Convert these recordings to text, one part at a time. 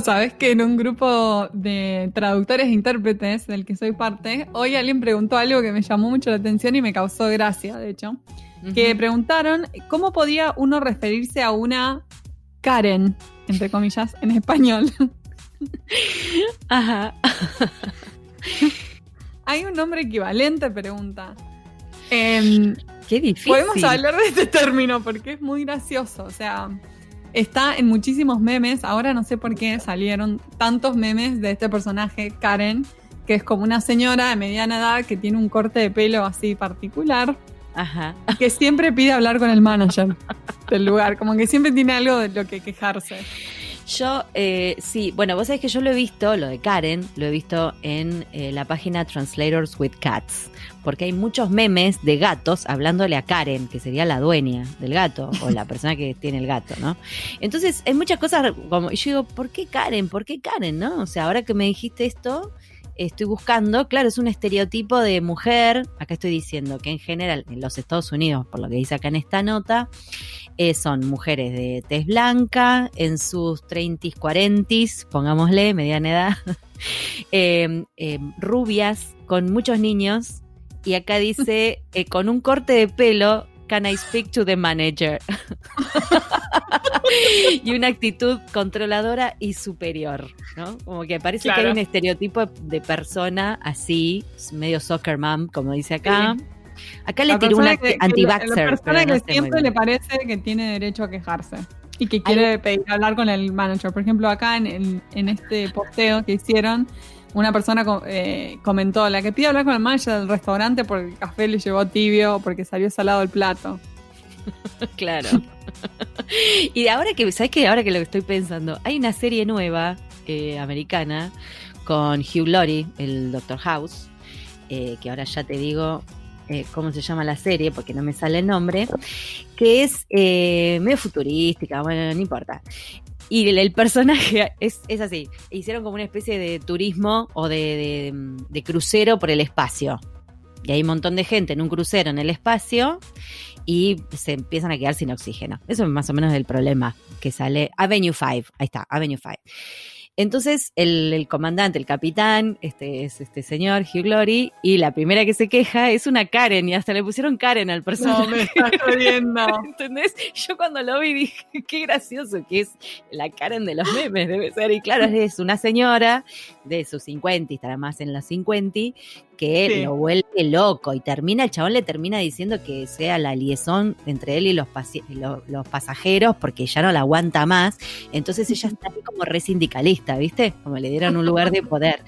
Sabes que en un grupo de traductores e intérpretes del que soy parte, hoy alguien preguntó algo que me llamó mucho la atención y me causó gracia, de hecho. Que preguntaron cómo podía uno referirse a una Karen, entre comillas, en español. Ajá. ¿Hay un nombre equivalente? Pregunta. Em, Qué difícil. Podemos hablar de este término porque es muy gracioso. O sea, está en muchísimos memes. Ahora no sé por qué salieron tantos memes de este personaje, Karen, que es como una señora de mediana edad que tiene un corte de pelo así particular. Ajá. Que siempre pide hablar con el manager del lugar. Como que siempre tiene algo de lo que quejarse. Yo, eh, sí, bueno, vos sabés que yo lo he visto, lo de Karen, lo he visto en eh, la página Translators with Cats, porque hay muchos memes de gatos hablándole a Karen, que sería la dueña del gato, o la persona que tiene el gato, ¿no? Entonces, hay muchas cosas como, y yo digo, ¿por qué Karen? ¿Por qué Karen? ¿No? O sea, ahora que me dijiste esto, estoy buscando, claro, es un estereotipo de mujer, acá estoy diciendo que en general en los Estados Unidos, por lo que dice acá en esta nota, eh, son mujeres de tez blanca, en sus 30s, 40s, pongámosle, mediana edad, eh, eh, rubias, con muchos niños, y acá dice, eh, con un corte de pelo, can I speak to the manager? y una actitud controladora y superior, ¿no? Como que parece que hay un estereotipo de persona así, medio soccer mom, como dice acá. Acá le tiró una anti-vaxxer. La persona que siempre le parece que tiene derecho a quejarse y que quiere pedir hablar con el manager. Por ejemplo, acá en, en- en este posteo que hicieron, una persona eh, comentó, la que pide hablar con el manager del restaurante porque el café le llegó tibio porque salió salado el plato. Claro. y ahora que, ¿sabes qué? Ahora que lo estoy pensando, hay una serie nueva eh, americana con Hugh Laurie, el Doctor House, eh, que ahora ya te digo eh, cómo se llama la serie porque no me sale el nombre, que es eh, medio futurística, bueno, no importa. Y el, personaje es, es así, hicieron como una especie de turismo o de, de- de crucero por el espacio. Y hay un montón de gente en un crucero en el espacio y se empiezan a quedar sin oxígeno. Eso es más o menos el problema que sale. Avenue 5, ahí está, Avenue 5. Entonces el, el comandante, el capitán, este es este señor Hugh Glory, y la primera que se queja es una Karen, y hasta le pusieron Karen al personaje. No, me estás jodiendo. ¿Entendés? Yo cuando lo vi dije, qué gracioso que es la Karen de los memes, debe ser. Y claro, es una señora de sus 50, estará más en los 50, que Sí. lo vuelve loco y termina, el chabón le termina diciendo que sea la liaison entre él y los, pasi- lo- los pasajeros porque ya no la aguanta más. Entonces ella está ahí como re sindicalista, ¿viste? Como le dieron un lugar de poder.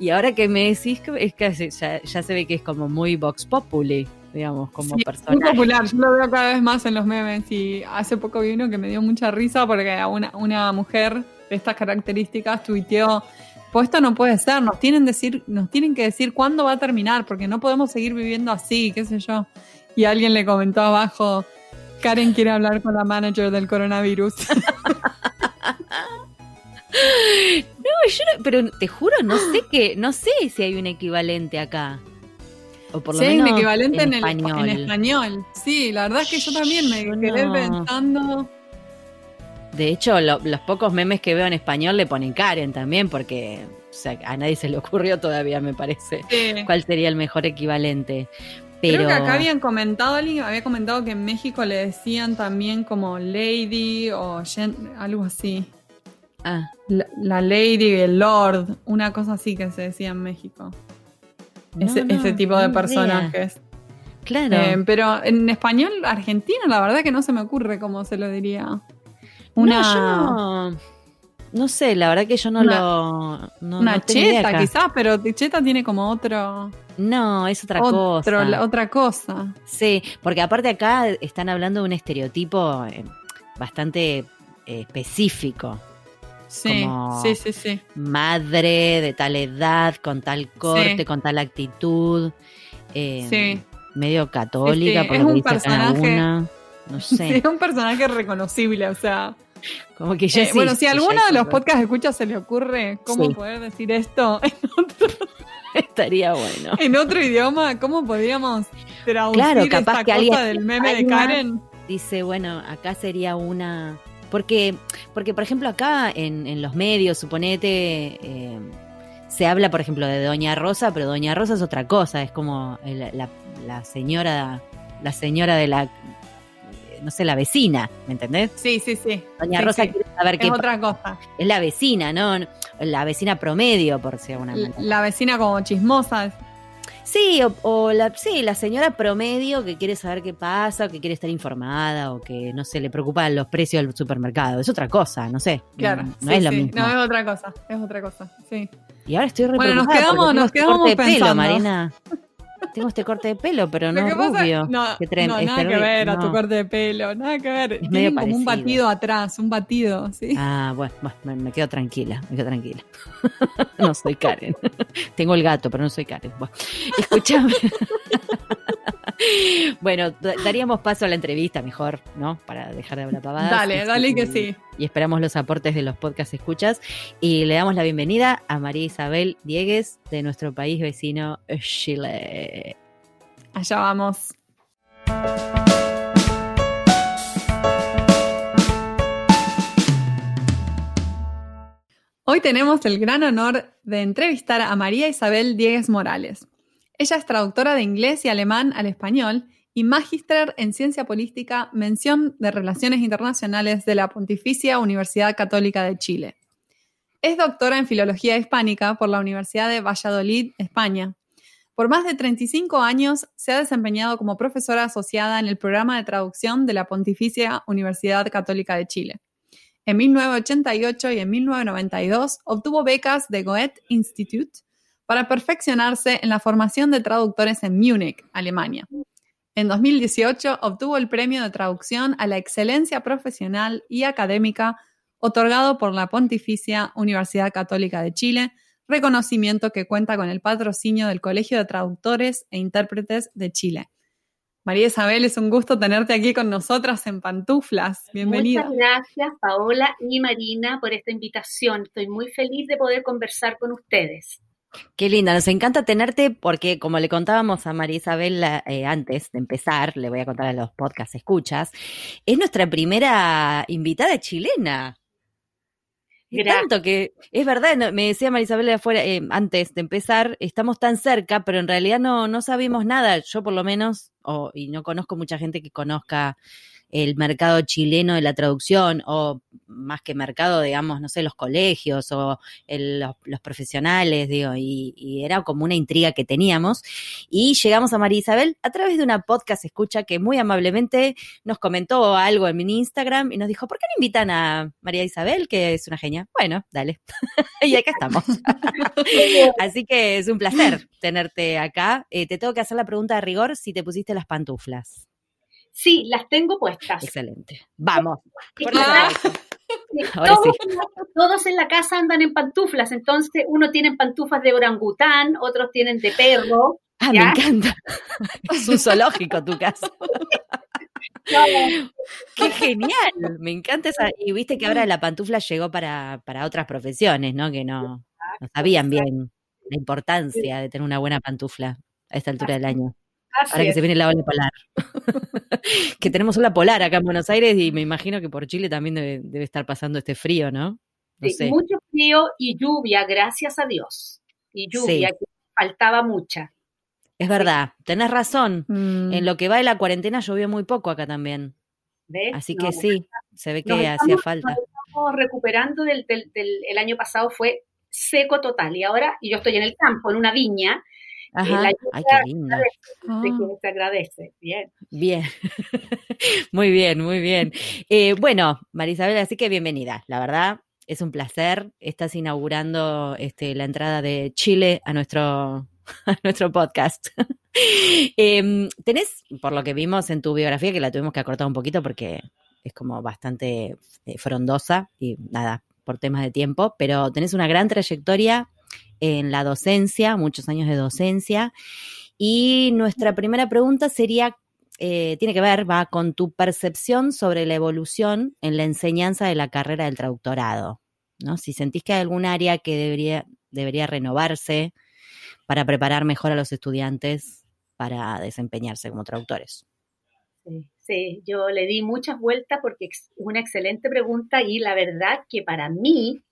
Y ahora que me decís es que ya, ya se ve que es como muy Vox Populi, digamos, como Sí, personaje. Muy popular, yo lo veo cada vez más en los memes y hace poco vi uno que me dio mucha risa porque una, una mujer de estas características tuiteó, pues esto no puede ser, nos tienen, decir, nos tienen que decir cuándo va a terminar porque no podemos seguir viviendo así, qué sé yo. Y alguien le comentó abajo, Karen quiere hablar con la manager del coronavirus. No, yo no- pero te juro, no sé que, no sé si hay un equivalente acá. O por lo Sí, hay un menos equivalente en, en, el- español. en español. Sí, la verdad es que yo también me quedé no. pensando... De hecho, lo- los pocos memes que veo en español le ponen Karen también, porque o sea, a nadie se le ocurrió todavía, me parece, Sí. cuál sería el mejor equivalente. Pero Creo que acá habían comentado, alguien había comentado que en México le decían también como lady o gen- algo así. Ah, La, la lady y el lord, una cosa así que se decía en México. no, ese, no, ese tipo no de idea. personajes. Claro. Eh, pero en español argentino, la verdad que no se me ocurre cómo se lo diría. Una, No, yo no, no sé, la verdad que yo no Una- lo. No, una no cheta quizás, pero cheta tiene como otro, No, es otra otro- cosa. la- otra cosa. Sí, porque aparte acá están hablando de un estereotipo eh, bastante eh, específico. Sí, Como- sí, sí, sí. Madre de tal edad, con tal corte, Sí. con tal actitud. eh, Sí. Medio católica, Sí, por es lo que un dice personaje-. No Sí, sé. es un personaje reconocible, o sea. Como que ya Eh, sí, bueno, si a alguno de los podcasts escucha se le ocurre cómo Sí. poder decir esto estaría bueno. en otro idioma, ¿cómo podríamos traducir Claro, capaz esta que cosa alguien- del meme de Karen? Dice, bueno, acá sería una Porque, porque por ejemplo, acá en, en los medios, suponete, eh, se habla, por ejemplo, de Doña Rosa, pero Doña Rosa es otra cosa, es como la señora, la señora de la, no sé, la vecina, ¿me entendés? Sí, sí, sí. Doña Sí, Rosa sí. quiere saber qué Es otra cosa. es la vecina, ¿no? La vecina promedio, por si alguna manera. La vecina como chismosa. Sí, o, o la, sí, la señora promedio que quiere saber qué pasa, o que quiere estar informada, o que no sé, le preocupan los precios del supermercado. Es otra cosa, no sé. Claro. No, no sí, es lo sí. mismo. No, es otra cosa. Es otra cosa. Sí. Y ahora estoy re Bueno, nos quedamos- nos este quedamos de pelo, pensando. Marina. Tengo este corte de pelo, pero no pasa- rubio. no, que no, es nada que ver a tu No. corte de pelo, nada que ver. medio Tienen como un batido atrás, un batido, sí. Ah, bueno, bueno, me, me quedo tranquila, me quedo tranquila. no soy Karen. Tengo el gato, pero no soy Karen. Bueno, escúchame. bueno, da- daríamos paso a la entrevista mejor, ¿no? Para dejar de hablar pavadas. dale, Y- dale que sí. Y esperamos los aportes de los podcast escuchas. Y le damos la bienvenida a María Isabel Diegues de nuestro país vecino Chile. Allá vamos. Hoy tenemos el gran honor de entrevistar a María Isabel Diegues Morales. Ella es traductora de inglés y alemán al español y magíster en ciencia política, mención de relaciones internacionales de la Pontificia Universidad Católica de Chile. Es doctora en filología hispánica por la Universidad de Valladolid, España. Por más de 35 años se ha desempeñado como profesora asociada en el programa de traducción de la Pontificia Universidad Católica de Chile. En 1988 y en 1992 obtuvo becas de Goethe Institute para perfeccionarse en la formación de traductores en Múnich, Alemania. En 2018 obtuvo el premio de traducción a la excelencia profesional y académica otorgado por la Pontificia Universidad Católica de Chile, reconocimiento que cuenta con el patrocinio del Colegio de Traductores e Intérpretes de Chile. María Isabel, es un gusto tenerte aquí con nosotras en pantuflas. Bienvenida. Muchas gracias, Paola y Marina, por esta invitación. Estoy muy feliz de poder conversar con ustedes. Qué linda, nos encanta tenerte porque como le contábamos a María Isabel eh, antes de empezar, le voy a contar a los podcast escuchas, es nuestra primera invitada chilena. Y tanto que, es verdad, me decía María Isabel de afuera, eh, antes de empezar, estamos tan cerca, pero en realidad no, no sabemos nada, yo por lo menos, y no conozco mucha gente que conozca el mercado chileno de la traducción, o más que mercado, digamos, no sé, los colegios o los, profesionales, digo, y, y era como una intriga que teníamos. Y llegamos a María Isabel a través de una podcast escucha que muy amablemente nos comentó algo en mi Instagram y nos dijo, ¿por qué no invitan a María Isabel, que es una genia? Bueno, dale. y acá estamos. Así que es un placer tenerte acá. Eh, te tengo que hacer la pregunta de rigor si te pusiste las pantuflas. Sí, las tengo puestas. Excelente. Vamos. Ah. Sí, todos, en la casa andan en pantuflas, entonces uno tiene pantuflas de orangután, otros tienen de perro. Ah, ¿Ya? me encanta. Es un zoológico tu casa. Qué genial, me encanta esa. Y viste que ahora la pantufla llegó para, para otras profesiones, ¿no? Que no, no sabían bien la importancia de tener una buena pantufla a esta altura del año. Así Ahora que se viene la ola polar. que tenemos ola polar acá en Buenos Aires y me imagino que por Chile también debe, debe estar pasando este frío, ¿no? No Sí, sé. Mucho frío y lluvia, gracias a Dios. Y lluvia, Sí. que faltaba mucha. Es verdad, tenés razón. Mm. En lo que va de la cuarentena llovió muy poco acá también. ¿ves? Así No, que sí, se ve que hacía falta. estamos recuperando del, del, del- el año pasado fue seco total y ahora y yo estoy en el campo, en una viña, Ajá. la Ay, qué lindo. Ah. de que se agradece. Bien. Bien, muy bien, muy bien. Eh, bueno, Marisabel, así que bienvenida. La verdad, es un placer. Estás inaugurando este, la entrada de Chile a nuestro, a nuestro podcast. Em, tenés, por lo que vimos en tu biografía, que la tuvimos que acortar un poquito porque es como bastante eh, frondosa y nada, por temas de tiempo, pero tenés una gran trayectoria en la docencia, muchos años de docencia. Y nuestra primera pregunta sería, eh, tiene que ver, va, con tu percepción sobre la evolución en la enseñanza de la carrera del traductorado, ¿no? Si sentís que hay algún área que debería, debería renovarse para preparar mejor a los estudiantes para desempeñarse como traductores. Sí, sí, yo le di muchas vueltas porque es una excelente pregunta y la verdad que para mí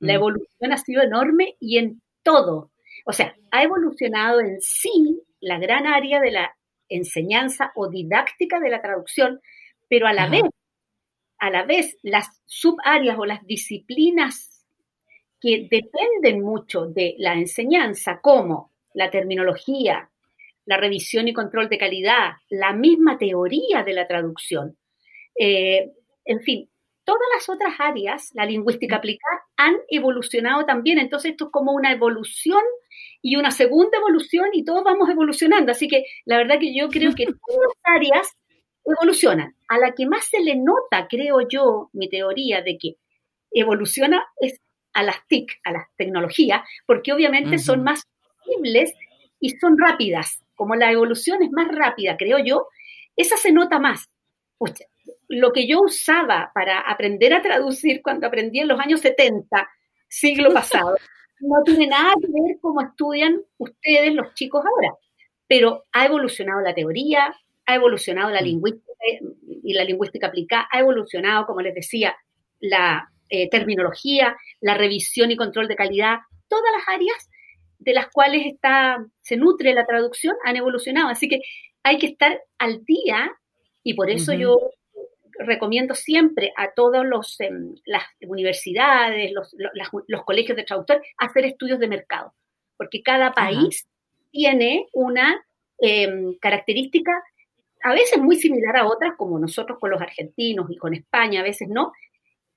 la Mm. evolución ha sido enorme y en todo. O sea, ha evolucionado en sí la gran área de la enseñanza o didáctica de la traducción, pero a la Ajá. vez, a la vez, las subáreas o las disciplinas que dependen mucho de la enseñanza, como la terminología, la revisión y control de calidad, la misma teoría de la traducción, eh, en fin, todas las otras áreas, la lingüística aplicada, han evolucionado también. Entonces, esto es como una evolución y una segunda evolución y todos vamos evolucionando. Así que la verdad que yo creo que todas las áreas evolucionan. A la que más se le nota, creo yo, mi teoría de que evoluciona es a las TIC, a las tecnologías, porque obviamente son más flexibles y son rápidas. Como la evolución es más rápida, creo yo, esa se nota más. Pucha, lo que yo usaba para aprender a traducir cuando aprendí en los años 70, siglo pasado, no tiene nada que ver cómo estudian ustedes los chicos ahora. Pero ha evolucionado la teoría, ha evolucionado la Mm. lingüística eh, y la lingüística aplicada, ha evolucionado, como les decía, la eh, terminología, la revisión y control de calidad, todas las áreas de las cuales está, se nutre la traducción han evolucionado. Así que hay que estar al día y por eso yo recomiendo siempre a todos los em, las universidades, los, colegios de traductores, hacer estudios de mercado, porque cada país tiene una em, característica a veces muy similar a otras, como nosotros con los argentinos y con España, a veces no,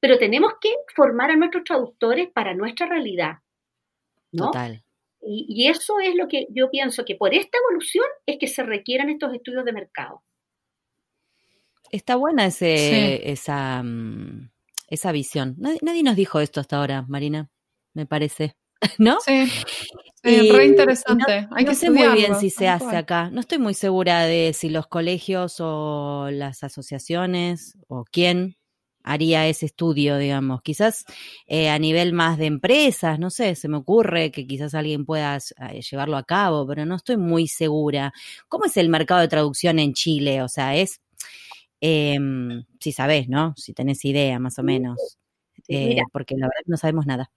pero tenemos que formar a nuestros traductores para nuestra realidad, ¿no? Total. Y, y eso es lo que yo pienso que por esta evolución es que se requieran estos estudios de mercado. Está buena ese, Sí. esa, mm, esa visión. Nadie, nadie nos dijo esto hasta ahora, Marina, me parece. ¿No? Sí, Y- re interesante. No, Hay no que sé muy bien si se hace cual. acá. No estoy muy segura de si los colegios o las asociaciones o quién haría ese estudio, digamos. Quizás eh, a nivel más de empresas, no sé, se me ocurre que quizás alguien pueda eh, llevarlo a cabo, pero no estoy muy segura. ¿Cómo es el mercado de traducción en Chile? O sea, es, em, si sabés, ¿no? Si tenés idea, más o menos. Eh, mira. porque la verdad que no sabemos nada.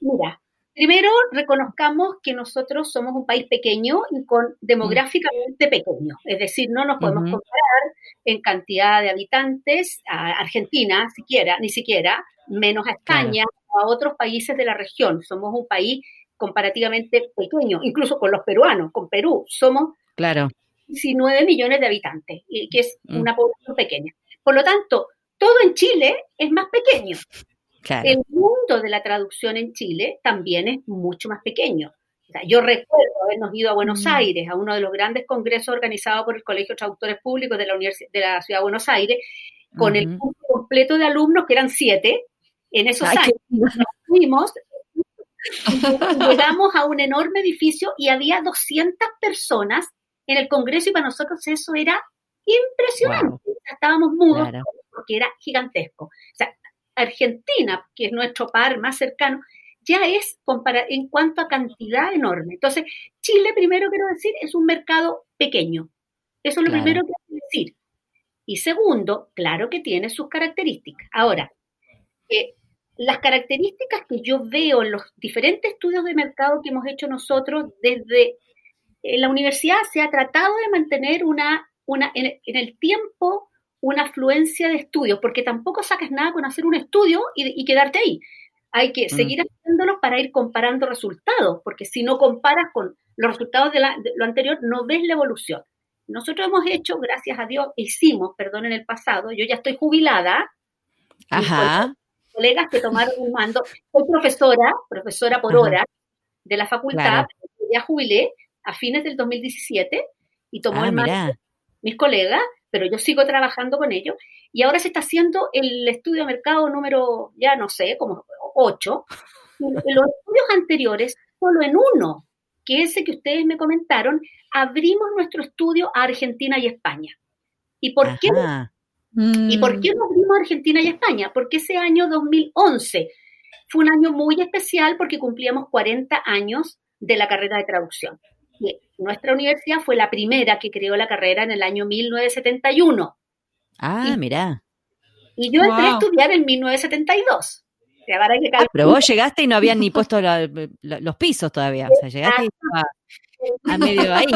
Mira, primero reconozcamos que nosotros somos un país pequeño y con demográficamente pequeño, es decir, no nos podemos Ujú. comparar en cantidad de habitantes a Argentina, siquiera, ni siquiera, menos a España o a otros países de la región. Somos un país comparativamente pequeño, incluso con los peruanos, con Perú, somos Claro. 19 millones de habitantes, y que es Mm. una población pequeña. Por lo tanto, todo en Chile es más pequeño. Claro. El mundo de la traducción en Chile también es mucho más pequeño. O sea, yo recuerdo habernos ido a Buenos Mm. Aires, a uno de los grandes congresos organizados por el Colegio de Traductores Públicos de la, Universi- de la Ciudad de Buenos Aires, con el curso completo de alumnos, que eran siete, en esos Ay, qué años fuimos, llegamos a un enorme edificio y había 200 personas en el Congreso y para nosotros eso era impresionante. Wow. Estábamos mudos Claro. porque era gigantesco. O sea, Argentina, que es nuestro par más cercano, ya es en cuanto a cantidad enorme. Entonces, Chile, primero quiero decir, es un mercado pequeño. Eso es lo Claro. primero que quiero decir. Y segundo, claro que tiene sus características. Ahora, eh, las características que yo veo en los diferentes estudios de mercado que hemos hecho nosotros desde la universidad se ha tratado de mantener una, una en, en el tiempo una afluencia de estudios, porque tampoco sacas nada con hacer un estudio y, y quedarte ahí. Hay que Mm. seguir haciéndolos para ir comparando resultados, porque si no comparas con los resultados de, la- de lo anterior, no ves la evolución. Nosotros hemos hecho, gracias a Dios, hicimos, perdón, en el pasado, yo ya estoy jubilada, Ajá. colegas que tomaron un mando. Soy profesora, profesora por Ajá. hora de la facultad, Claro. ya jubilé a fines del 2017 y tomó Ah, el mando mis colegas, pero yo sigo trabajando con ellos y ahora se está haciendo el estudio de mercado número, ya no sé, como 8. En los estudios anteriores, solo en uno, que ese que ustedes me comentaron, abrimos nuestro estudio a Argentina y España. ¿Y por qué Ajá. ¿Y por qué no abrimos Argentina y España? Porque ese año 2011 fue un año muy especial porque cumplíamos 40 años de la carrera de traducción. Que nuestra universidad fue la primera que creó la carrera en el año 1971. Ah, mirá. Y yo entré a estudiar en 1972. Ah, pero vos llegaste y no habían ni puesto los pisos todavía. O sea, llegaste a, a, medio ahí.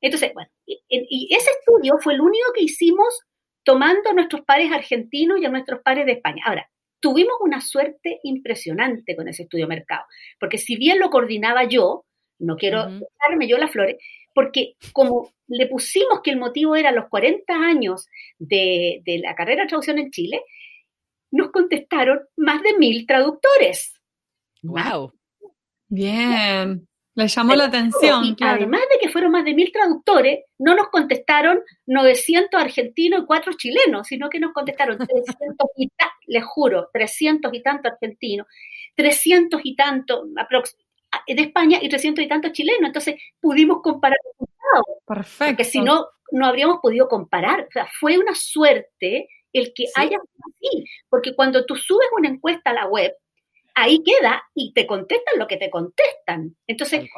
Entonces, bueno, y, ese estudio fue el único que hicimos tomando a nuestros pares argentinos y a nuestros pares de España. Ahora, tuvimos una suerte impresionante con ese estudio de mercado, porque si bien lo coordinaba yo, no quiero darme yo las flores, porque como le pusimos que el motivo era los 40 años de, de la carrera de traducción en Chile, nos contestaron más de mil traductores. ¡Wow! Bien. Le llamó la atención. Y además de que fueron más de mil traductores, no nos contestaron 900 argentinos y cuatro chilenos, sino que nos contestaron 300 y tantos, les juro, 300 y tantos argentinos, 300 y tantos de España y 300 y tantos chilenos. Entonces pudimos comparar resultados. Perfecto. Porque si no, no habríamos podido comparar. O sea, fue una suerte el que haya así, porque cuando tú subes una encuesta a la web, ahí queda y te contestan lo que te contestan. Entonces,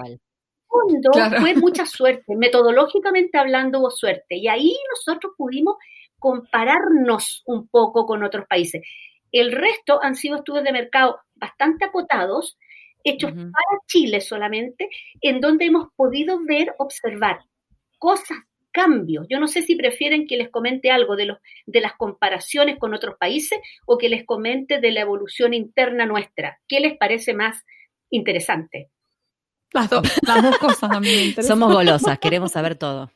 fondo fue mucha suerte, metodológicamente hablando hubo suerte, y ahí nosotros pudimos compararnos un poco con otros países. El resto han sido estudios de mercado bastante acotados, hechos para Chile solamente, en donde hemos podido ver, observar cosas cambios. Yo no sé si prefieren que les comente algo de, los, de las comparaciones con otros países o que les comente de la evolución interna nuestra. ¿Qué les parece más interesante? Las, dos cosas a mí Somos golosas, queremos saber todo.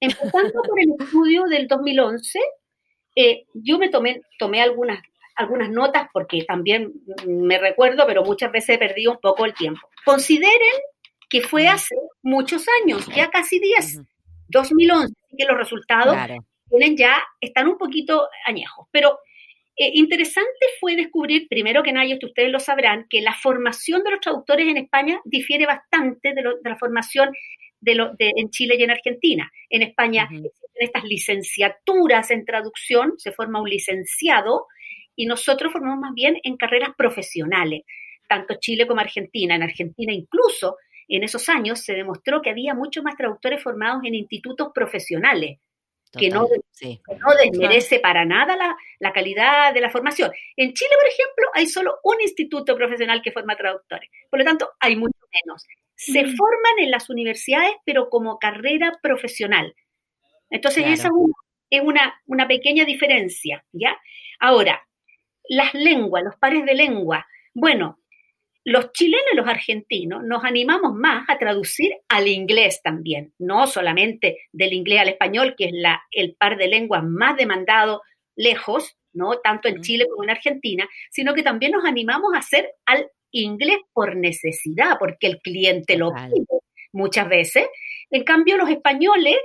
Empezando por el estudio del 2011, eh, yo me tomé, tomé algunas, algunas notas porque también me recuerdo, pero muchas veces he perdido un poco el tiempo. Consideren que fue hace muchos años, ya casi 10. 2011, que los resultados tienen ya, están un poquito añejos. Pero eh, interesante fue descubrir, primero que nada, y esto ustedes lo sabrán, que la formación de los traductores en España difiere bastante de, la formación de, en Chile y en Argentina. En España existen estas licenciaturas en traducción, se forma un licenciado, y nosotros formamos más bien en carreras profesionales, tanto Chile como Argentina. En Argentina incluso en esos años se demostró que había muchos más traductores formados en institutos profesionales, que, no, no, desmerece para nada la, calidad de la formación. En Chile, por ejemplo, hay solo un instituto profesional que forma traductores, por lo tanto, hay mucho menos. Se mm. forman en las universidades, pero como carrera profesional. Entonces, esa es, una, una pequeña diferencia, ¿ya? Ahora, las lenguas, los pares de lengua. Bueno, los chilenos y los argentinos nos animamos más a traducir al inglés también, no solamente del inglés al español, que es la, el par de lenguas más demandado lejos, ¿no? tanto en Chile como en Argentina, sino que también nos animamos a hacer al inglés por necesidad, porque el cliente lo pide muchas veces. En cambio, los españoles,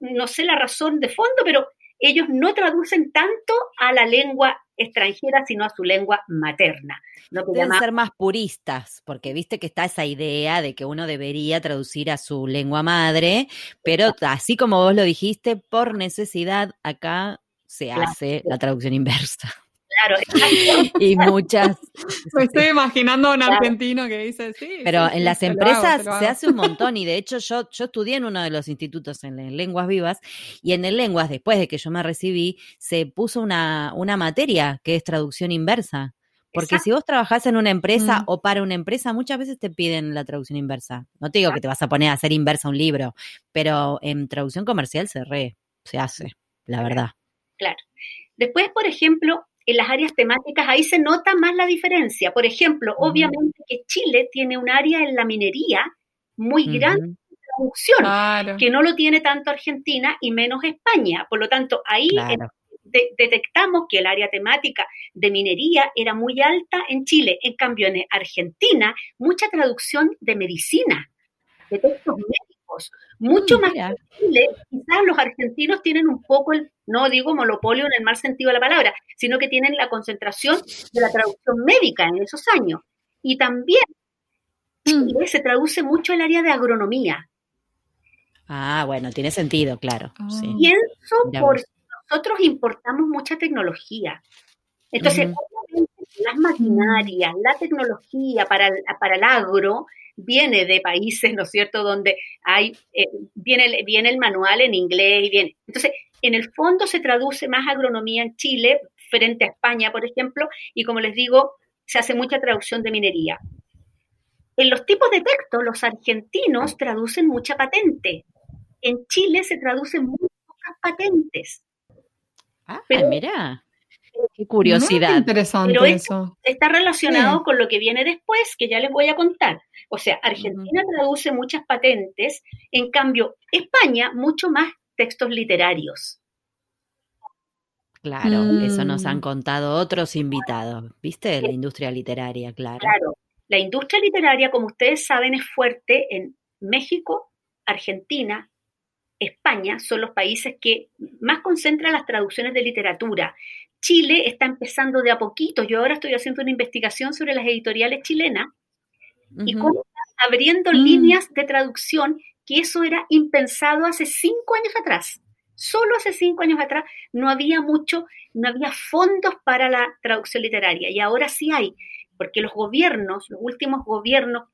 no sé la razón de fondo, pero ellos no traducen tanto a la lengua extranjera, sino a su lengua materna. ¿no? Deben ser más puristas, porque viste que está esa idea de que uno debería traducir a su lengua madre, pero así como vos lo dijiste, por necesidad acá se hace la traducción inversa. Claro, y muchas. Me estoy imaginando a un argentino que dice sí. Pero en las empresas se hace un montón, y de hecho yo, yo estudié en uno de los institutos en, lenguas vivas, y en el lenguas, después de que yo me recibí, se puso una, una materia que es traducción inversa. Porque si vos trabajás en una empresa mm. o para una empresa, muchas veces te piden la traducción inversa. No te digo que te vas a poner a hacer inversa un libro, pero en traducción comercial se re, se hace, la verdad. Claro. Después, por ejemplo, en las áreas temáticas, ahí se nota más la diferencia. Por ejemplo, obviamente que Chile tiene un área en la minería muy grande de traducción, que no lo tiene tanto Argentina y menos España. Por lo tanto, ahí detectamos que el área temática de minería era muy alta en Chile. En cambio, en Argentina, mucha traducción de medicina, de textos médicos, mucho mm, más en Chile. Quizás los argentinos tienen un poco el no digo monopolio en el mal sentido de la palabra, sino que tienen la concentración de la traducción médica en esos años. Y también mm. se traduce mucho el área de agronomía. Ah, bueno, tiene sentido, claro. Ah. Pienso por nosotros importamos mucha tecnología. Entonces, las maquinarias, la tecnología para el, para el agro viene de países, ¿no es cierto?, donde hay, eh, viene, viene el manual en inglés y viene. Entonces, en el fondo se traduce más agronomía en Chile frente a España, por ejemplo, y como les digo, se hace mucha traducción de minería. En los tipos de texto, los argentinos traducen mucha patente. En Chile se traducen muy pocas patentes. Ah, mira. Qué curiosidad. interesante Pero eso. Está relacionado con lo que viene después, que ya les voy a contar. O sea, Argentina traduce muchas patentes, en cambio, España mucho más textos literarios. Claro, eso nos han mm. contado otros invitados, ¿viste? La industria literaria, claro. Claro, la industria literaria, como ustedes saben, es fuerte en México, Argentina, España, son los países que más concentran las traducciones de literatura. Chile está empezando de a poquito. Yo ahora estoy haciendo una investigación sobre las editoriales chilenas y cómo están abriendo mm. líneas de traducción, que eso era impensado hace cinco años atrás. Solo hace cinco años atrás no había mucho, no había fondos para la traducción literaria y ahora sí hay, porque los gobiernos, los últimos gobiernos,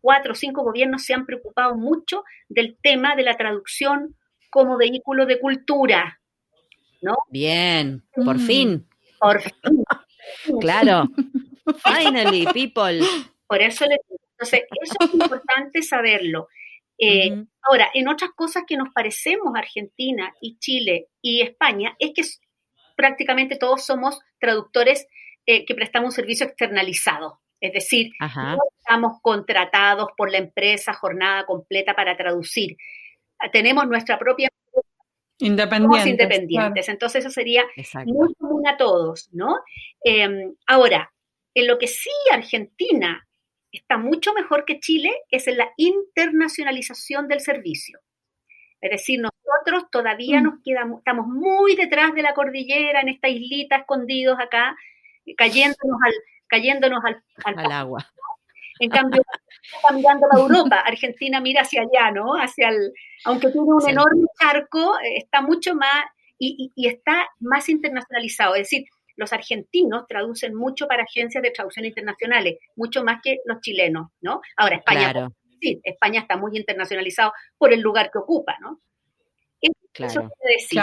cuatro o cinco gobiernos se han preocupado mucho del tema de la traducción como vehículo de cultura, ¿no? Bien, por mm. fin. Por fin. claro. Finally, people. Por eso entonces, eso es importante saberlo. Eh, ahora, en otras cosas que nos parecemos Argentina y Chile y España, es que prácticamente todos somos traductores eh, que prestamos un servicio externalizado. Es decir, no estamos contratados por la empresa jornada completa para traducir. Tenemos nuestra propia Independientes. Somos independientes. Entonces eso sería muy común a todos, ¿no? Em, ahora, en lo que sí Argentina está mucho mejor que Chile es en la internacionalización del servicio. Es decir, nosotros todavía mm. nos quedamos, estamos muy detrás de la cordillera, en esta islita, escondidos acá, cayéndonos al, cayéndonos al, al, agua. En cambio, está mirando a Europa, Argentina mira hacia allá, ¿no? Hacia el, aunque tiene un enorme charco, eh, está mucho más, y, y, está más internacionalizado. Es decir, los argentinos traducen mucho para agencias de traducción internacionales, mucho más que los chilenos, ¿no? Ahora, España, sí, España está muy internacionalizado por el lugar que ocupa, ¿no? Eso decir.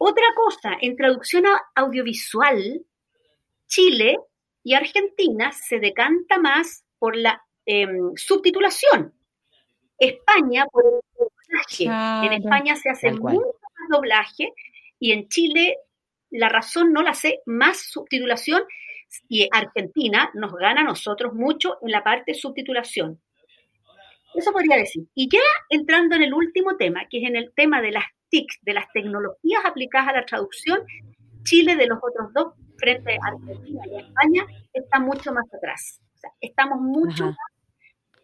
Otra cosa, en traducción audiovisual, Chile y Argentina se decanta más por la em, subtitulación. España por el doblaje. En España se hace mucho más doblaje y en Chile la razón no la sé, más subtitulación y Argentina nos gana a nosotros mucho en la parte subtitulación. Eso podría decir. Y ya entrando en el último tema, que es en el tema de las TIC, de las tecnologías aplicadas a la traducción, Chile de los otros dos, frente a Argentina y España, está mucho más atrás. Estamos mucho más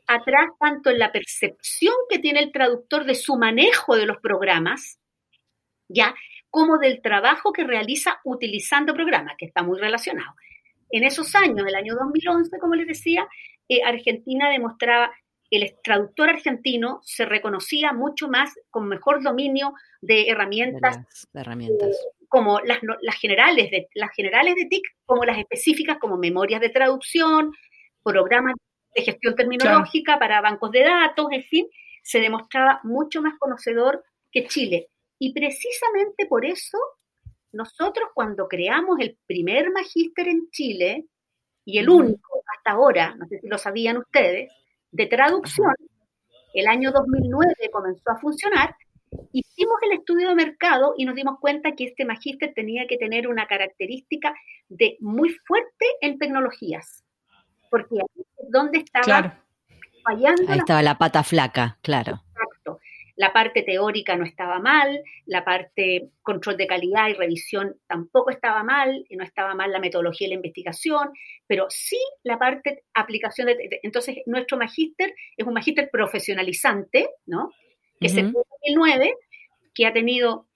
atrás tanto en la percepción que tiene el traductor de su manejo de los programas, ya, como del trabajo que realiza utilizando programas, que está muy relacionado. En esos años, el año 2011, como les decía, eh, Argentina demostraba, el traductor argentino se reconocía mucho más con mejor dominio de herramientas, herramientas. Eh, como las, las, generales de, las generales de TIC, como las específicas, como memorias de traducción, programas de gestión terminológica para bancos de datos, en fin, se demostraba mucho más conocedor que Chile. Y precisamente por eso, nosotros cuando creamos el primer magíster en Chile, y el único hasta ahora, no sé si lo sabían ustedes, de traducción, el año 2009 comenzó a funcionar, hicimos el estudio de mercado y nos dimos cuenta que este magíster tenía que tener una característica de muy fuerte en tecnologías, porque ahí es donde estaba fallando. Ahí estaba la pata flaca, claro. La parte teórica no estaba mal, la parte control de calidad y revisión tampoco estaba mal, y no estaba mal la metodología y la investigación, pero sí la parte aplicación de... entonces, nuestro magíster es un magíster profesionalizante, ¿no? Que es el 2009, que ha tenido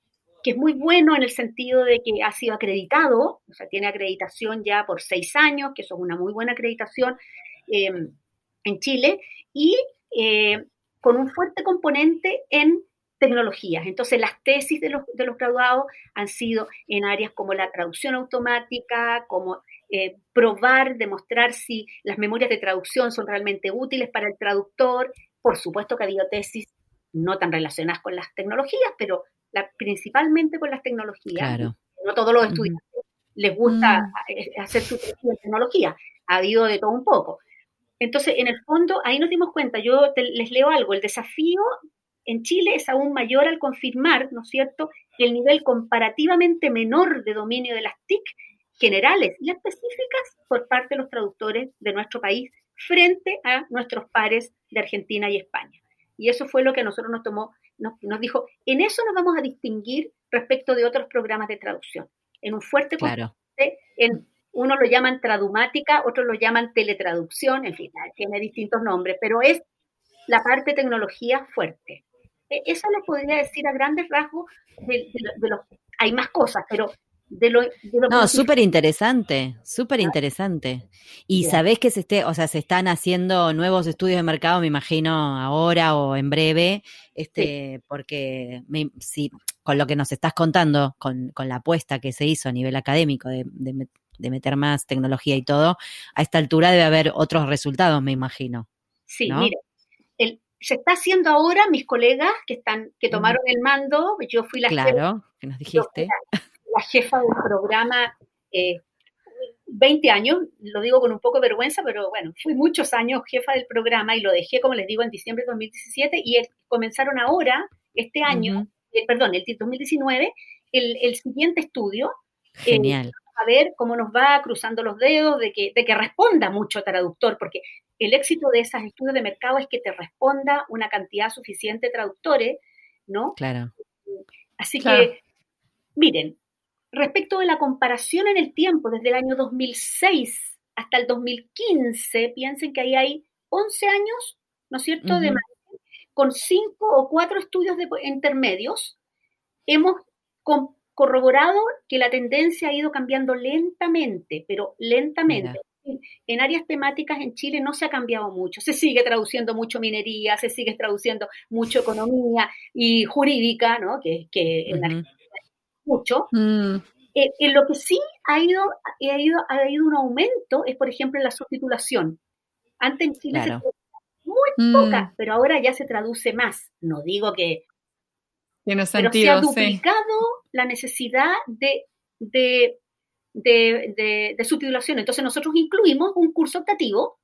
que es muy bueno en el sentido de que ha sido acreditado, o sea, tiene acreditación ya por seis años, que eso es una muy buena acreditación em, en Chile, y eh, con un fuerte componente en tecnologías. Entonces, las tesis de los, de los graduados han sido en áreas como la traducción automática, como eh, probar, demostrar si las memorias de traducción son realmente útiles para el traductor. Por supuesto que ha habido tesis no tan relacionadas con las tecnologías, pero principalmente con las tecnologías. No todos los estudiantes les gusta mm. eh, hacer su de tecnología. Ha habido de todo un poco. Entonces, en el fondo, ahí nos dimos cuenta, yo les leo algo, el desafío en Chile es aún mayor al confirmar, ¿no es cierto?, el nivel comparativamente menor de dominio de las TIC generales y específicas por parte de los traductores de nuestro país frente a nuestros pares de Argentina y España. Y eso fue lo que a nosotros nos tomó, nos, dijo, en eso nos vamos a distinguir respecto de otros programas de traducción, en un fuerte claro. en uno lo llaman tradumática, otros lo llaman teletraducción, en fin, tiene distintos nombres, pero es la parte tecnología fuerte. E, eso les podría decir a grandes rasgos de, los... Hay más cosas, pero de lo, no, súper interesante, súper interesante. Y sabés que se esté, o sea, se están haciendo nuevos estudios de mercado, me imagino, ahora o en breve, este, porque si, con lo que nos estás contando, con, la apuesta que se hizo a nivel académico de, de, meter más tecnología y todo, a esta altura debe haber otros resultados, me imagino. Sí, mire, el, se está haciendo ahora, mis colegas que están, que tomaron el mando, yo fui la claro, que nos dijiste. La, jefa del programa eh, 20 años, lo digo con un poco de vergüenza, pero bueno, fui muchos años jefa del programa y lo dejé, como les digo, en diciembre de 2017 y comenzaron ahora, este año, eh, perdón, el 2019, el, el siguiente estudio. Eh, Genial a ver cómo nos va cruzando los dedos de que, de que responda mucho traductor, porque el éxito de esos estudios de mercado es que te responda una cantidad suficiente de traductores, ¿no? Claro. Así que, miren, respecto de la comparación en el tiempo, desde el año 2006 hasta el 2015, piensen que ahí hay 11 años, ¿no es cierto?, de con cinco o cuatro estudios de intermedios, hemos corroborado que la tendencia ha ido cambiando lentamente, pero lentamente. En áreas temáticas en Chile no se ha cambiado mucho. Se sigue traduciendo mucho minería, se sigue traduciendo mucho economía y jurídica, ¿no? Que, que en mucho. Mm. Eh, en lo que sí ha ido, ha ido, ha ido un aumento es, por ejemplo, en la subtitulación. Antes en Chile se muy mm. poca, pero ahora ya se traduce más. No digo que tiene sentido, pero se ha duplicado la necesidad de, de, de, subtitulación. Entonces nosotros incluimos un curso optativo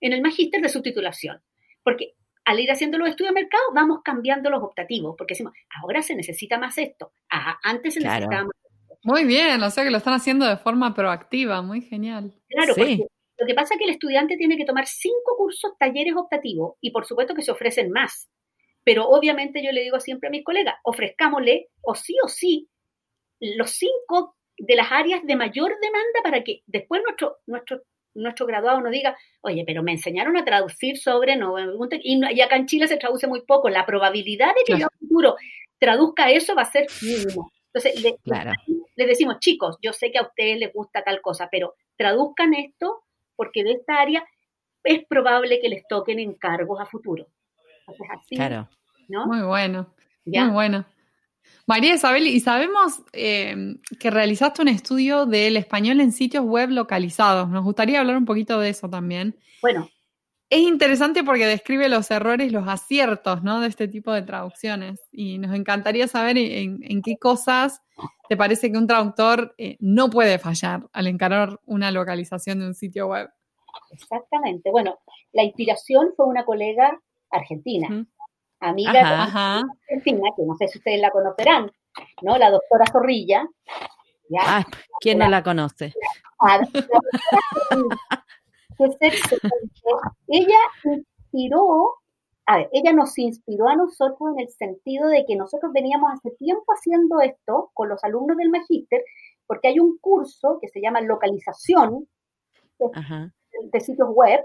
en el magíster de subtitulación, porque al ir haciendo los estudios de mercado vamos cambiando los optativos, porque decimos, ahora se necesita más esto, antes se necesitaba más esto. Muy bien, o sea que lo están haciendo de forma proactiva, muy genial. Claro, porque lo que pasa es que el estudiante tiene que tomar cinco cursos, talleres optativos, y por supuesto que se ofrecen más. Pero obviamente yo le digo siempre a mis colegas, ofrezcámosle o sí o sí los cinco de las áreas de mayor demanda para que después nuestro, nuestro, nuestro graduado nos diga, oye, pero me enseñaron a traducir sobre, no, y, acá en Chile se traduce muy poco, la probabilidad de que yo en futuro traduzca eso va a ser mínimo. Entonces, le, les decimos, chicos, yo sé que a ustedes les gusta tal cosa, pero traduzcan esto porque de esta área es probable que les toquen encargos a futuro claro. Muy bueno. Muy bueno. María Isabel, y sabemos eh, que realizaste un estudio del español en sitios web localizados. Nos gustaría hablar un poquito de eso también. Bueno. Es interesante porque describe los errores, los aciertos, ¿no? De este tipo de traducciones. Y nos encantaría saber en, qué cosas te parece que un traductor eh, no puede fallar al encarar una localización de un sitio web. Exactamente. Bueno, la inspiración fue una colega argentina, amiga argentina, que no sé si ustedes la conocerán, ¿no? La doctora Zorrilla. Ah, ¿Quién no la conoce? ella inspiró, a ver, ella nos inspiró a nosotros en el sentido de que nosotros veníamos hace tiempo haciendo esto con los alumnos del magíster, porque hay un curso que se llama localización de sitios web,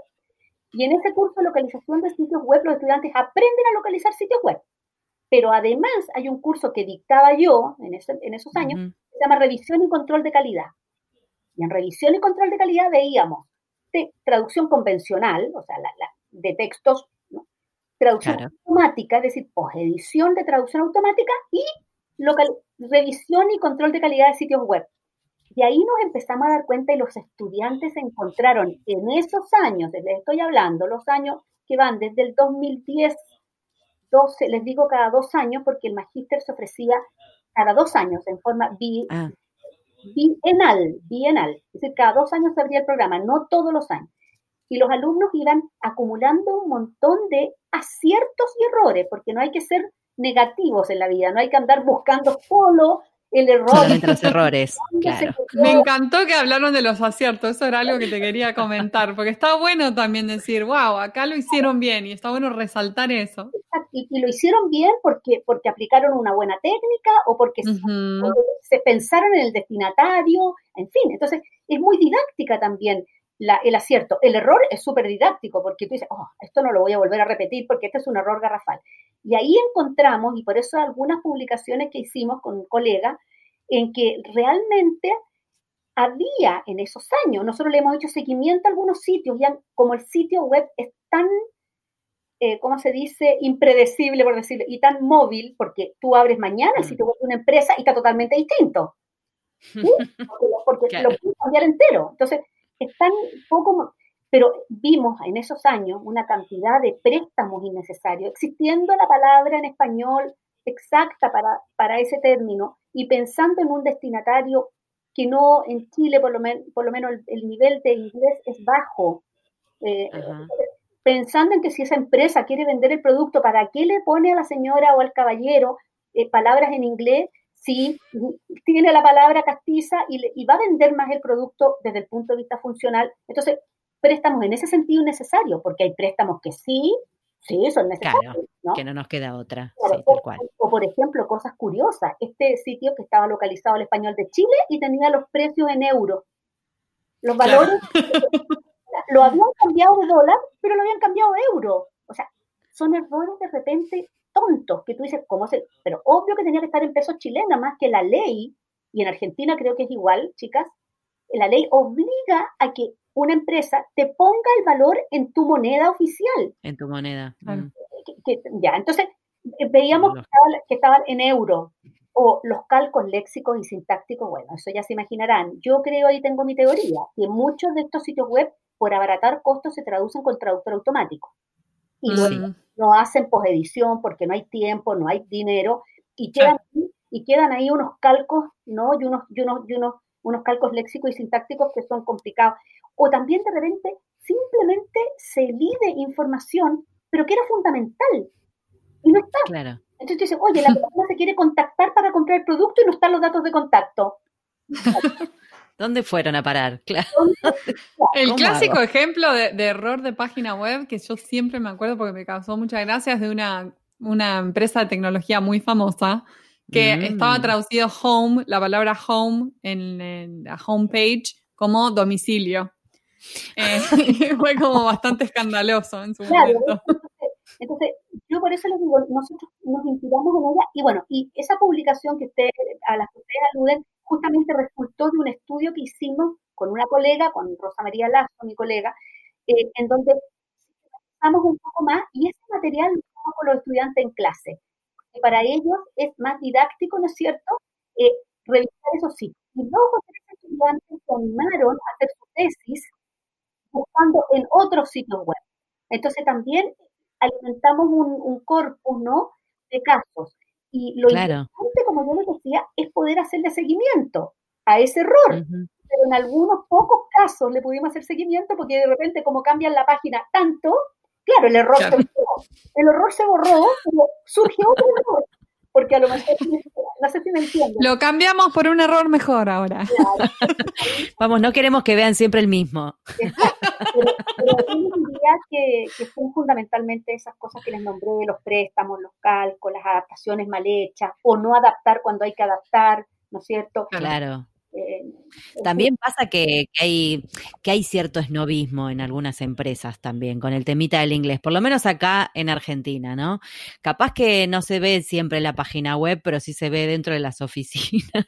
y en ese curso de localización de sitios web, los estudiantes aprenden a localizar sitios web. Pero además hay un curso que dictaba yo en, esos años, que se llama Revisión y Control de Calidad. Y en Revisión y Control de Calidad veíamos traducción convencional, o sea, de textos, traducción automática, es decir, edición de traducción automática y revisión y control de calidad de sitios web. Y ahí nos empezamos a dar cuenta y los estudiantes encontraron en esos años, les estoy hablando, los años que van desde el 2010, 12, les digo cada dos años porque el magíster se ofrecía cada dos años en forma ah. bienal, bienal, es decir, cada dos años se abría el programa, no todos los años. Y los alumnos iban acumulando un montón de aciertos y errores, porque no hay que ser negativos en la vida, no hay que andar buscando solo el error. los errores, Me encantó que hablaron de los aciertos, eso era algo que te quería comentar, porque está bueno también decir, wow, acá lo hicieron bien y está bueno resaltar eso. Y, lo hicieron bien porque, porque aplicaron una buena técnica o porque se, pensaron en el destinatario, en fin, entonces es muy didáctica también. El acierto. El error es súper didáctico porque tú dices, oh, esto no lo voy a volver a repetir porque este es un error garrafal. Y ahí encontramos, y por eso algunas publicaciones que hicimos con un colega, en que realmente había en esos años, nosotros le hemos hecho seguimiento a algunos sitios, ya como el sitio web es tan, eh, ¿cómo se dice?, impredecible, por decirlo, y tan móvil, porque tú abres mañana el mm. sitio web de una empresa y está totalmente distinto. Porque, lo puedes cambiar entero. Entonces, es tan poco, pero vimos en esos años una cantidad de préstamos innecesarios, existiendo la palabra en español exacta para, para ese término y pensando en un destinatario que no en Chile por lo, por lo menos el, nivel de inglés es bajo. Eh, pensando en que si esa empresa quiere vender el producto, ¿para qué le pone a la señora o al caballero eh, palabras en inglés si tiene la palabra castiza y, y, va a vender más el producto desde el punto de vista funcional? Entonces, préstamos en ese sentido necesarios, porque hay préstamos que sí, sí, son necesarios. Claro, que no nos queda otra. o, por ejemplo, cosas curiosas, este sitio que estaba localizado al español de Chile y tenía los precios en euros. Los valores lo habían cambiado de dólar, pero lo habían cambiado de euro. O sea, son errores de repente tontos que tú dices, ¿cómo se...? Pero obvio que tenía que estar en pesos chilenos, más que la ley, y en Argentina creo que es igual, chicas, la ley obliga a que una empresa te ponga el valor en tu moneda oficial. En tu moneda. Mm. ya, entonces eh, veíamos que estaban, en euro o los calcos léxicos y sintácticos, bueno, eso ya se imaginarán. Yo creo, ahí tengo mi teoría, que muchos de estos sitios web, por abaratar costos, se traducen con traductor automático. Y mm. no, hacen posedición porque no hay tiempo, no hay dinero, y quedan, y quedan ahí unos calcos, ¿no? Y unos, y unos, y unos, unos calcos léxicos y sintácticos que son complicados o también de repente simplemente se lide información, pero que era fundamental y no está. Claro. Entonces dices, oye, la persona se quiere contactar para comprar el producto y no están los datos de contacto. ¿Dónde fueron a parar? Claro. El clásico ejemplo de, error de página web que yo siempre me acuerdo porque me causó muchas gracias de una, una empresa de tecnología muy famosa que mm. estaba traducido home, la palabra home en, en la homepage como domicilio. Eh, fue como bastante escandaloso en su momento. Entonces, yo por eso les digo, nosotros nos inspiramos en ella y bueno, y esa publicación que usted, a la que ustedes aluden justamente resultó de un estudio que hicimos con una colega, con Rosa María Lazo, mi colega, eh, en donde trabajamos un poco más y ese material lo usamos con los estudiantes en clase. Y para ellos es más didáctico, ¿no es cierto?, eh, revisar esos sitios. Y dos o tres estudiantes se animaron a hacer su tesis buscando en otros sitios web. Entonces también alimentamos un, corpus, ¿no? De casos. Y lo importante, como yo les decía, es poder hacerle seguimiento a ese error. Pero en algunos pocos casos le pudimos hacer seguimiento porque de repente como cambian la página tanto, claro, el error se borró. El error se borró, pero surge otro error porque a lo mejor, no sé si me entiendes. Lo cambiamos por un error mejor ahora. Vamos, no queremos que vean siempre el mismo. Pero, yo diría que, que son fundamentalmente esas cosas que les nombré, los préstamos, los calcos, las adaptaciones mal hechas, o no adaptar cuando hay que adaptar, ¿no es cierto? Claro. Eh, también pasa que, hay, que hay cierto esnovismo en algunas empresas también con el temita del inglés, por lo menos acá en Argentina, ¿no? Capaz que no se ve siempre en la página web, pero sí se ve dentro de las oficinas.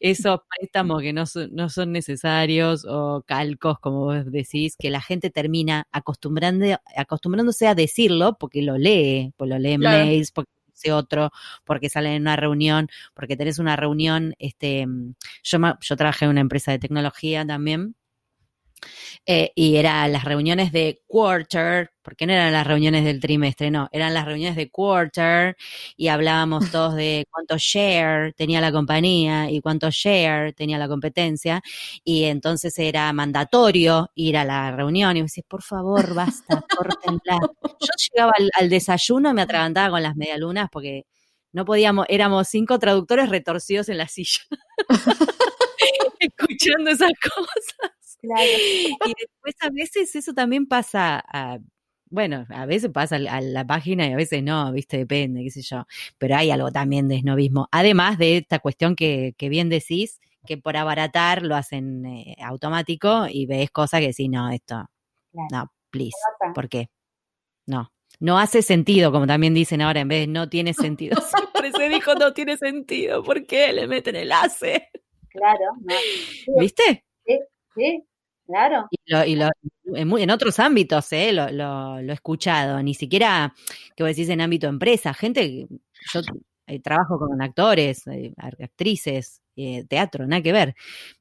Esos préstamos que no son, no son necesarios o calcos, como vos decís, que la gente termina acostumbrando, acostumbrándose a decirlo porque lo lee, pues lo lee en mails, porque otro, porque salen en una reunión, porque tenés una reunión, este, yo, yo trabajé en una empresa de tecnología también, eh, y eran las reuniones de quarter, porque no eran las reuniones del trimestre, no, eran las reuniones de quarter y hablábamos todos de cuánto share tenía la compañía y cuánto share tenía la competencia y entonces era mandatorio ir a la reunión y me decís, por favor, basta, córtenla. Yo llegaba al, al desayuno y me atragantaba con las medialunas porque no podíamos, éramos cinco traductores retorcidos en la silla. escuchando esas cosas. Y después a veces eso también pasa a, bueno, a veces pasa a la página y a veces no, viste, depende, qué sé yo. Pero hay algo también de esnovismo. Además de esta cuestión que, que bien decís, que por abaratar lo hacen eh, automático y ves cosas que decís, no, esto, no, please, ¿por qué? No, no hace sentido, como también dicen ahora, en vez de no tiene sentido. Siempre se dijo no tiene sentido, ¿por qué le meten el hace? Claro, ¿Viste? Sí, sí, claro. Y, lo, y lo, en, otros ámbitos, ¿eh? Lo, lo, he escuchado, ni siquiera, que vos decís en ámbito empresa, gente, yo eh, trabajo con actores, eh, actrices, eh, teatro, nada que ver,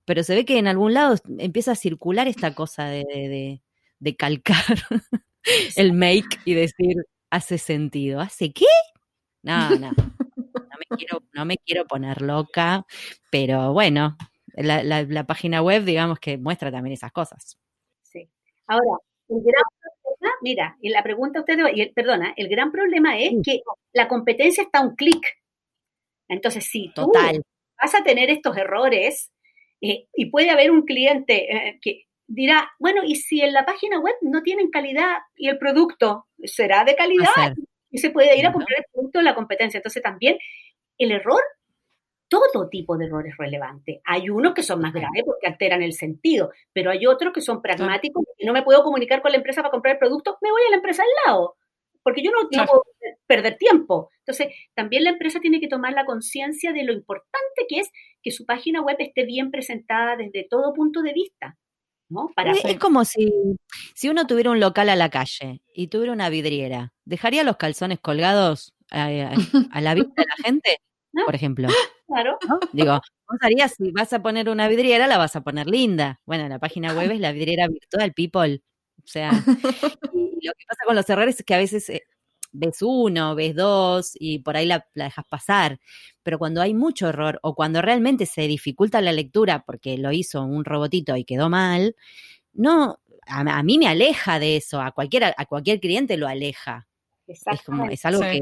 pero se ve que en algún lado empieza a circular esta cosa de, de, de calcar el make y decir, hace sentido. ¿Hace qué? No, no. No me quiero, no me quiero poner loca, pero bueno, la, la, página web, digamos que muestra también esas cosas. Sí. Ahora, el gran problema, mira, y la pregunta usted, y perdona, el gran problema es que la competencia está a un clic. Entonces, tú Total. vas a tener estos errores, eh, y puede haber un cliente eh, que dirá, bueno, y si en la página web no tienen calidad y el producto será de calidad, y se puede ir a comprar el producto de la competencia. Entonces, también el error todo tipo de errores relevantes. Hay unos que son más graves porque alteran el sentido, pero hay otros que son pragmáticos. y no me puedo comunicar con la empresa para comprar el producto, me voy a la empresa al lado, porque yo no, puedo perder tiempo. Entonces, también la empresa tiene que tomar la conciencia de lo importante que es que su página web esté bien presentada desde todo punto de vista. ¿no? Para es, como si, si uno tuviera un local a la calle y tuviera una vidriera, ¿dejaría los calzones colgados a, a la vista de la gente? Por ejemplo. Claro. Digo, vos harías, si vas a poner una vidriera, la vas a poner linda. Bueno, la página web es la vidriera virtual, people. O sea, lo que pasa con los errores es que a veces eh, ves uno, ves dos y por ahí la, dejas pasar. Pero cuando hay mucho error o cuando realmente se dificulta la lectura porque lo hizo un robotito y quedó mal, no, a, mí me aleja de eso, a cualquier, a cualquier cliente lo aleja. Es, como, es algo que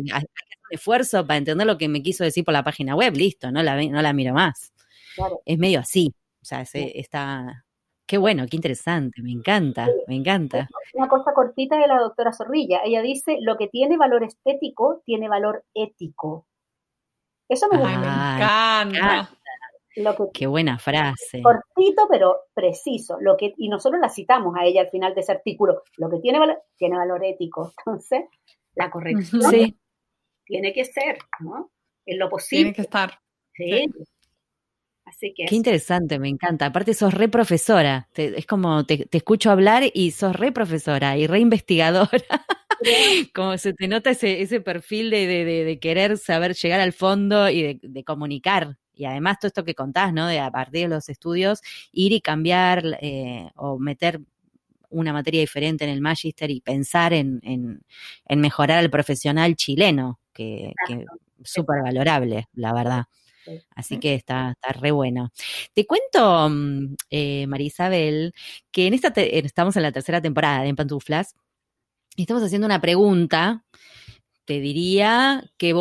esfuerzo para entender lo que me quiso decir por la página web, listo, no la, no la miro más. Es medio así, o sea, está... Qué bueno, qué interesante, me encanta, me encanta. Una cosa cortita de la doctora Zorrilla, ella dice, lo que tiene valor estético tiene valor ético. Eso me, encanta. Qué buena frase. Cortito, pero preciso. Lo que, y nosotros la citamos a ella al final de ese artículo. Lo que tiene valor, tiene valor ético. Entonces, la corrección sí tiene que ser, ¿no? En lo posible. Tiene que estar. Sí. Así que. Qué interesante, me encanta. Aparte, sos re profesora. es como te, escucho hablar y sos re profesora y re investigadora. como se te nota ese, ese perfil de, de, querer saber llegar al fondo y de, comunicar. Y además todo esto que contás, ¿no? De a partir de los estudios, ir y cambiar eh, o meter una materia diferente en el Magister y pensar en, en mejorar al profesional chileno, que, es súper valorable, la verdad. Así que está, está re bueno. Te cuento, mm, eh, María Isabel, que en esta estamos en la tercera temporada de En Pantuflas y estamos haciendo una pregunta, te diría que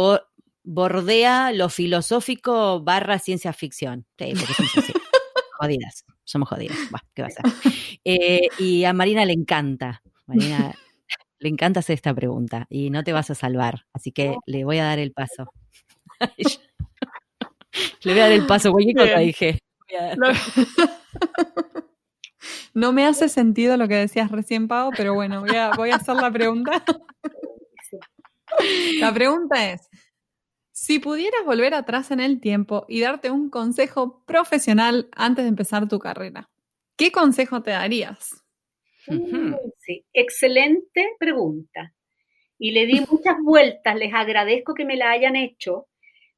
bordea lo filosófico barra ciencia ficción. Sí, porque así. jodidas, somos jodidas. ¿Qué va a ser? Eh, y a Marina le encanta. Marina le encanta hacer esta pregunta y no te vas a salvar, así que le voy a dar el paso. le voy a dar el paso, cualquier cosa dije. No me hace sentido lo que decías recién, Pau, pero bueno, voy a, voy a hacer la pregunta. La pregunta es, si pudieras volver atrás en el tiempo y darte un consejo profesional antes de empezar tu carrera, ¿qué consejo te darías? Sí, excelente pregunta. Y le di muchas vueltas, les agradezco que me la hayan hecho,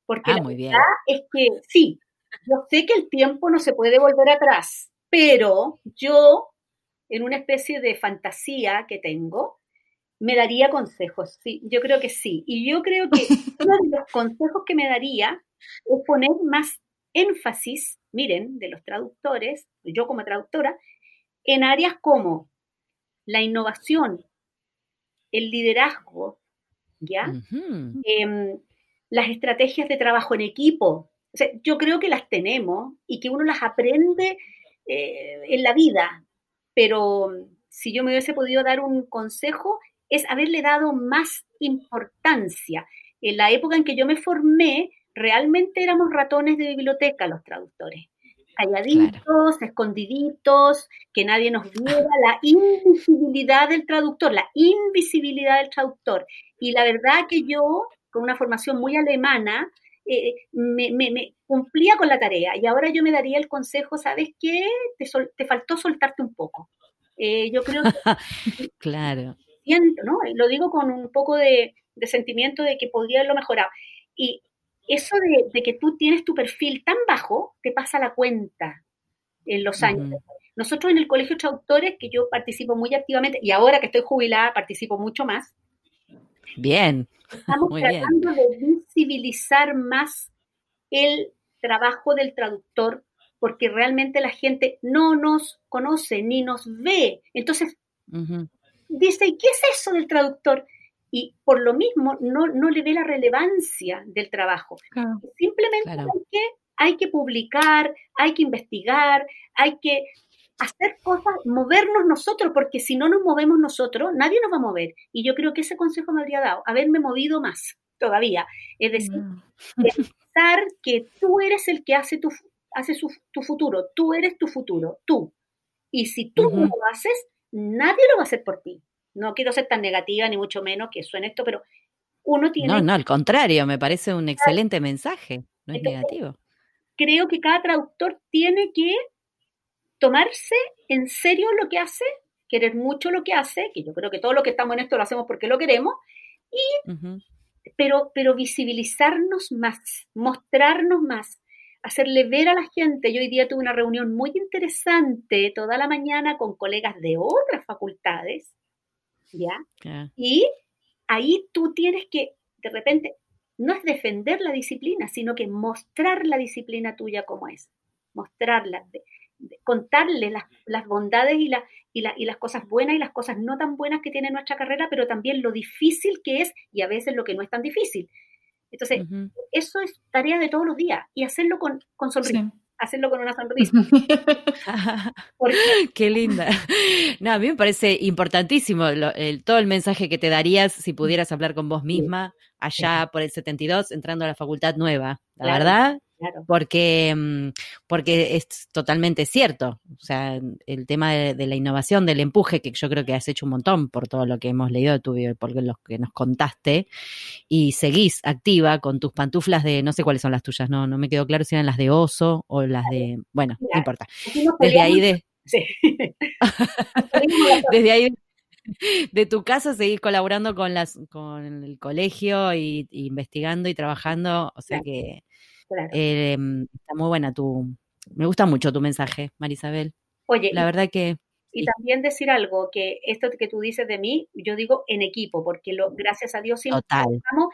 porque ah, la verdad es que sí, yo sé que el tiempo no se puede volver atrás, pero yo, en una especie de fantasía que tengo, me daría consejos, sí, yo creo que sí. Y yo creo que uno de los consejos que me daría es poner más énfasis, miren, de los traductores, yo como traductora, en áreas como la innovación, el liderazgo, ¿ya? Em, las estrategias de trabajo en equipo. yo creo que las tenemos y que uno las aprende eh, en la vida, pero si yo me hubiese podido dar un consejo, es haberle dado más importancia. En la época en que yo me formé, realmente éramos ratones de biblioteca los traductores. Calladitos, escondiditos, que nadie nos viera, la invisibilidad del traductor, la invisibilidad del traductor. Y la verdad que yo, con una formación muy alemana, eh, me, cumplía con la tarea. Y ahora yo me daría el consejo, ¿sabes qué? Te, te faltó soltarte un poco. Eh, yo creo que... claro. ¿No? lo digo con un poco de, sentimiento de que podría haberlo mejorado. Y eso de, que tú tienes tu perfil tan bajo, te pasa la cuenta en los años. Nosotros en el Colegio de Traductores, que yo participo muy activamente, y ahora que estoy jubilada, participo mucho más. Bien. Estamos tratando de visibilizar más el trabajo del traductor, porque realmente la gente no nos conoce ni nos ve. Entonces, dice, ¿y qué es eso del traductor? Y por lo mismo no, no le ve la relevancia del trabajo. Simplemente hay, que, hay que publicar, hay que investigar, hay que hacer cosas, movernos nosotros, porque si no nos movemos nosotros, nadie nos va a mover. Y yo creo que ese consejo me habría dado, haberme movido más todavía. Es decir, pensar que tú eres el que hace tu, hace tu futuro, tú eres tu futuro, tú. Y si tú no lo haces, nadie lo va a hacer por ti. No quiero ser tan negativa, ni mucho menos que suene esto, pero uno tiene... No, no, al contrario, me parece un excelente mensaje, no es negativo. Creo que cada traductor tiene que tomarse en serio lo que hace, querer mucho lo que hace, que yo creo que todo lo que estamos en esto lo hacemos porque lo queremos, y, pero, pero visibilizarnos más, mostrarnos más, hacerle ver a la gente. Yo hoy día tuve una reunión muy interesante toda la mañana con colegas de otras facultades, ¿ya? Y ahí tú tienes que, de repente, no es defender la disciplina, sino que mostrar la disciplina tuya como es, mostrarla, contarle las, bondades y, y, y, las cosas buenas y las cosas no tan buenas que tiene nuestra carrera, pero también lo difícil que es y a veces lo que no es tan difícil. Entonces, eso es tarea de todos los días y hacerlo con, con sonrisa. Hacerlo con una sonrisa. Qué linda. No, a mí me parece importantísimo todo el mensaje que te darías si pudieras hablar con vos misma allá por el 72, entrando a la facultad nueva. La verdad, porque, mm, porque es totalmente cierto. O sea, el tema de, la innovación, del empuje, que yo creo que has hecho un montón por todo lo que hemos leído de tu video y por lo que nos contaste, y seguís activa con tus pantuflas de, no sé cuáles son las tuyas, no, no me quedó claro si eran las de oso o las de, bueno, no importa. Desde ahí de... Desde ahí de tu casa seguís colaborando con las con el colegio y, investigando y trabajando, o sea que Em, está muy buena tu. Me gusta mucho tu mensaje, Marisabel. Oye, la verdad que. Y también decir algo, que esto que tú dices de mí, yo digo en equipo, porque lo, gracias a Dios siempre estamos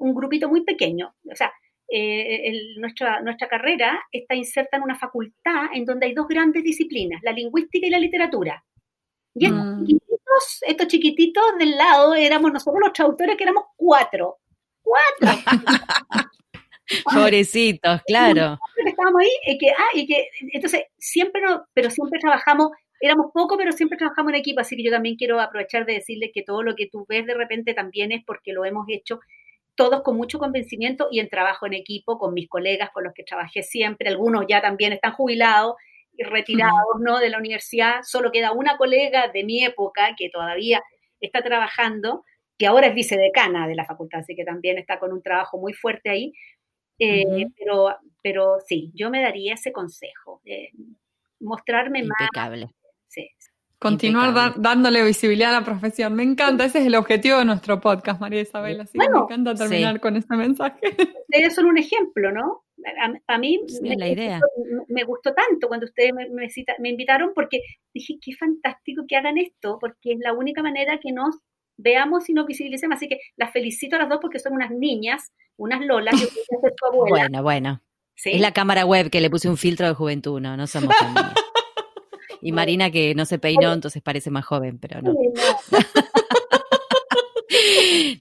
un grupito muy pequeño. O sea, eh, nuestra, nuestra carrera está inserta en una facultad en donde hay dos grandes disciplinas, la lingüística y la literatura. Y estos, mm. chiquititos, estos chiquititos del lado éramos nosotros los traductores, que éramos cuatro. ¡Cuatro! Pobrecitos, claro. Estábamos ahí y que, ah, y que, entonces, siempre no, pero siempre trabajamos, éramos pocos, pero siempre trabajamos en equipo, así que yo también quiero aprovechar de decirles que todo lo que tú ves de repente también es porque lo hemos hecho todos con mucho convencimiento y en trabajo en equipo con mis colegas con los que trabajé siempre. Algunos ya también están jubilados y retirados ¿no? de la universidad. Solo queda una colega de mi época que todavía está trabajando, que ahora es vicedecana de la facultad, así que también está con un trabajo muy fuerte ahí. Eh, pero, pero sí, yo me daría ese consejo, mostrarme Impecable. más. Sí, Continuar dándole visibilidad a la profesión. Me encanta, ese es el objetivo de nuestro podcast, María Isabel. Así me encanta terminar con este mensaje. Ustedes son un ejemplo, ¿no? A, mí me, la idea. me, gustó tanto cuando ustedes me, me, invitaron porque dije, qué fantástico que hagan esto, porque es la única manera que nos veamos y nos visibilicemos. Así que las felicito a las dos porque son unas niñas, unas lolas. Yo ser su abuela. Bueno, bueno. Es la cámara web que le puse un filtro de juventud, ¿no? No somos niñas. Y Marina que no se peinó, entonces parece más joven, pero no.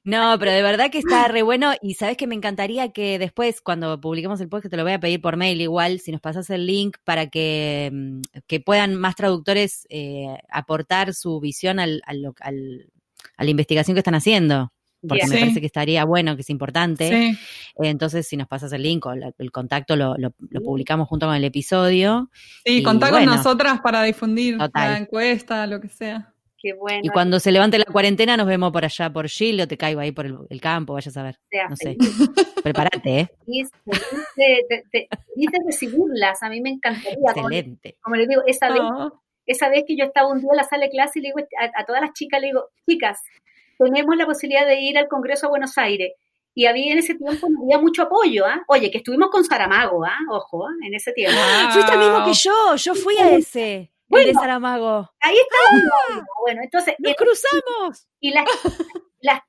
No, pero de verdad que está re bueno y sabes que me encantaría que después, cuando publiquemos el podcast, te lo voy a pedir por mail igual, si nos pasas el link para que, mm, que puedan más traductores eh, aportar su visión al, al, a la investigación que están haciendo porque me parece que estaría bueno, que es importante. Entonces, si nos pasas el link o el contacto, lo, publicamos junto con el episodio. Sí, y, contá con nosotras para difundir la encuesta, lo que sea. Qué bueno. Y cuando se levante la cuarentena, nos vemos por allá, por Chile, o te caigo ahí por el, campo, vayas a ver. no sé. Prepárate, ¿eh? de, recibirlas, a mí me encantaría. Excelente. Como, les digo, esa vez, ah. Esa vez que yo estaba un día en la sala de clase y le digo a todas las chicas, le digo, chicas, tenemos la posibilidad de ir al Congreso a Buenos Aires. Y había en ese tiempo había mucho apoyo, ¿ah? Oye, que estuvimos con Saramago, ¿ah? Ojo, ¿ah? en ese tiempo. Ah. Fuiste el mismo que yo, yo fui a ese. Bueno, de Saramago. Ahí está. Ah. bueno, entonces. ¡Nos cruzamos! Y las, las,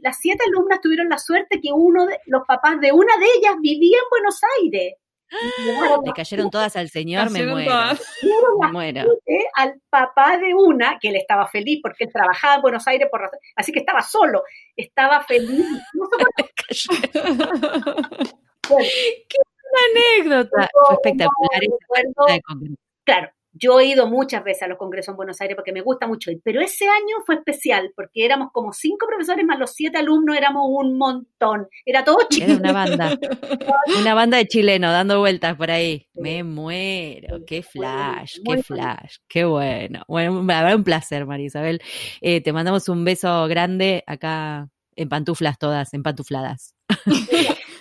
las siete alumnas tuvieron la suerte que uno de los papás de una de ellas vivía en Buenos Aires. Le cayeron todas al señor, me muero. Me muero. Al papá de una, que él estaba feliz porque él trabajaba en Buenos Aires, por así que estaba solo, estaba feliz. Qué anécdota. espectacular. claro, yo he ido muchas veces a los congresos en Buenos Aires porque me gusta mucho ir, pero ese año fue especial porque éramos como cinco profesores más los siete alumnos, éramos un montón. Era todo chileno. Era una banda. una banda de chilenos dando vueltas por ahí. Me muero. Qué flash, qué flash. Qué bueno. Bueno, verdad un placer, María Isabel. Eh, te mandamos un beso grande acá en pantuflas todas, en pantufladas.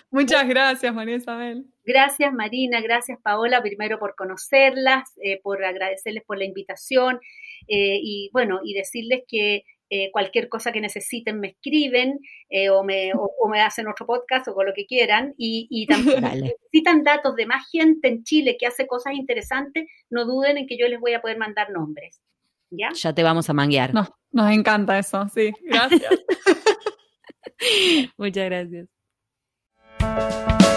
Muchas gracias, María Isabel. Gracias, Marina. Gracias, Paola, primero por conocerlas, eh, por agradecerles por la invitación eh, y, bueno, y decirles que eh, cualquier cosa que necesiten me escriben o, me, o, me hacen otro podcast o con lo que quieran. Y, y también necesitan datos de más gente en Chile que hace cosas interesantes, no duden en que yo les voy a poder mandar nombres. ¿Ya? Ya te vamos a manguear. No, nos encanta eso, sí. Gracias. Muchas gracias. you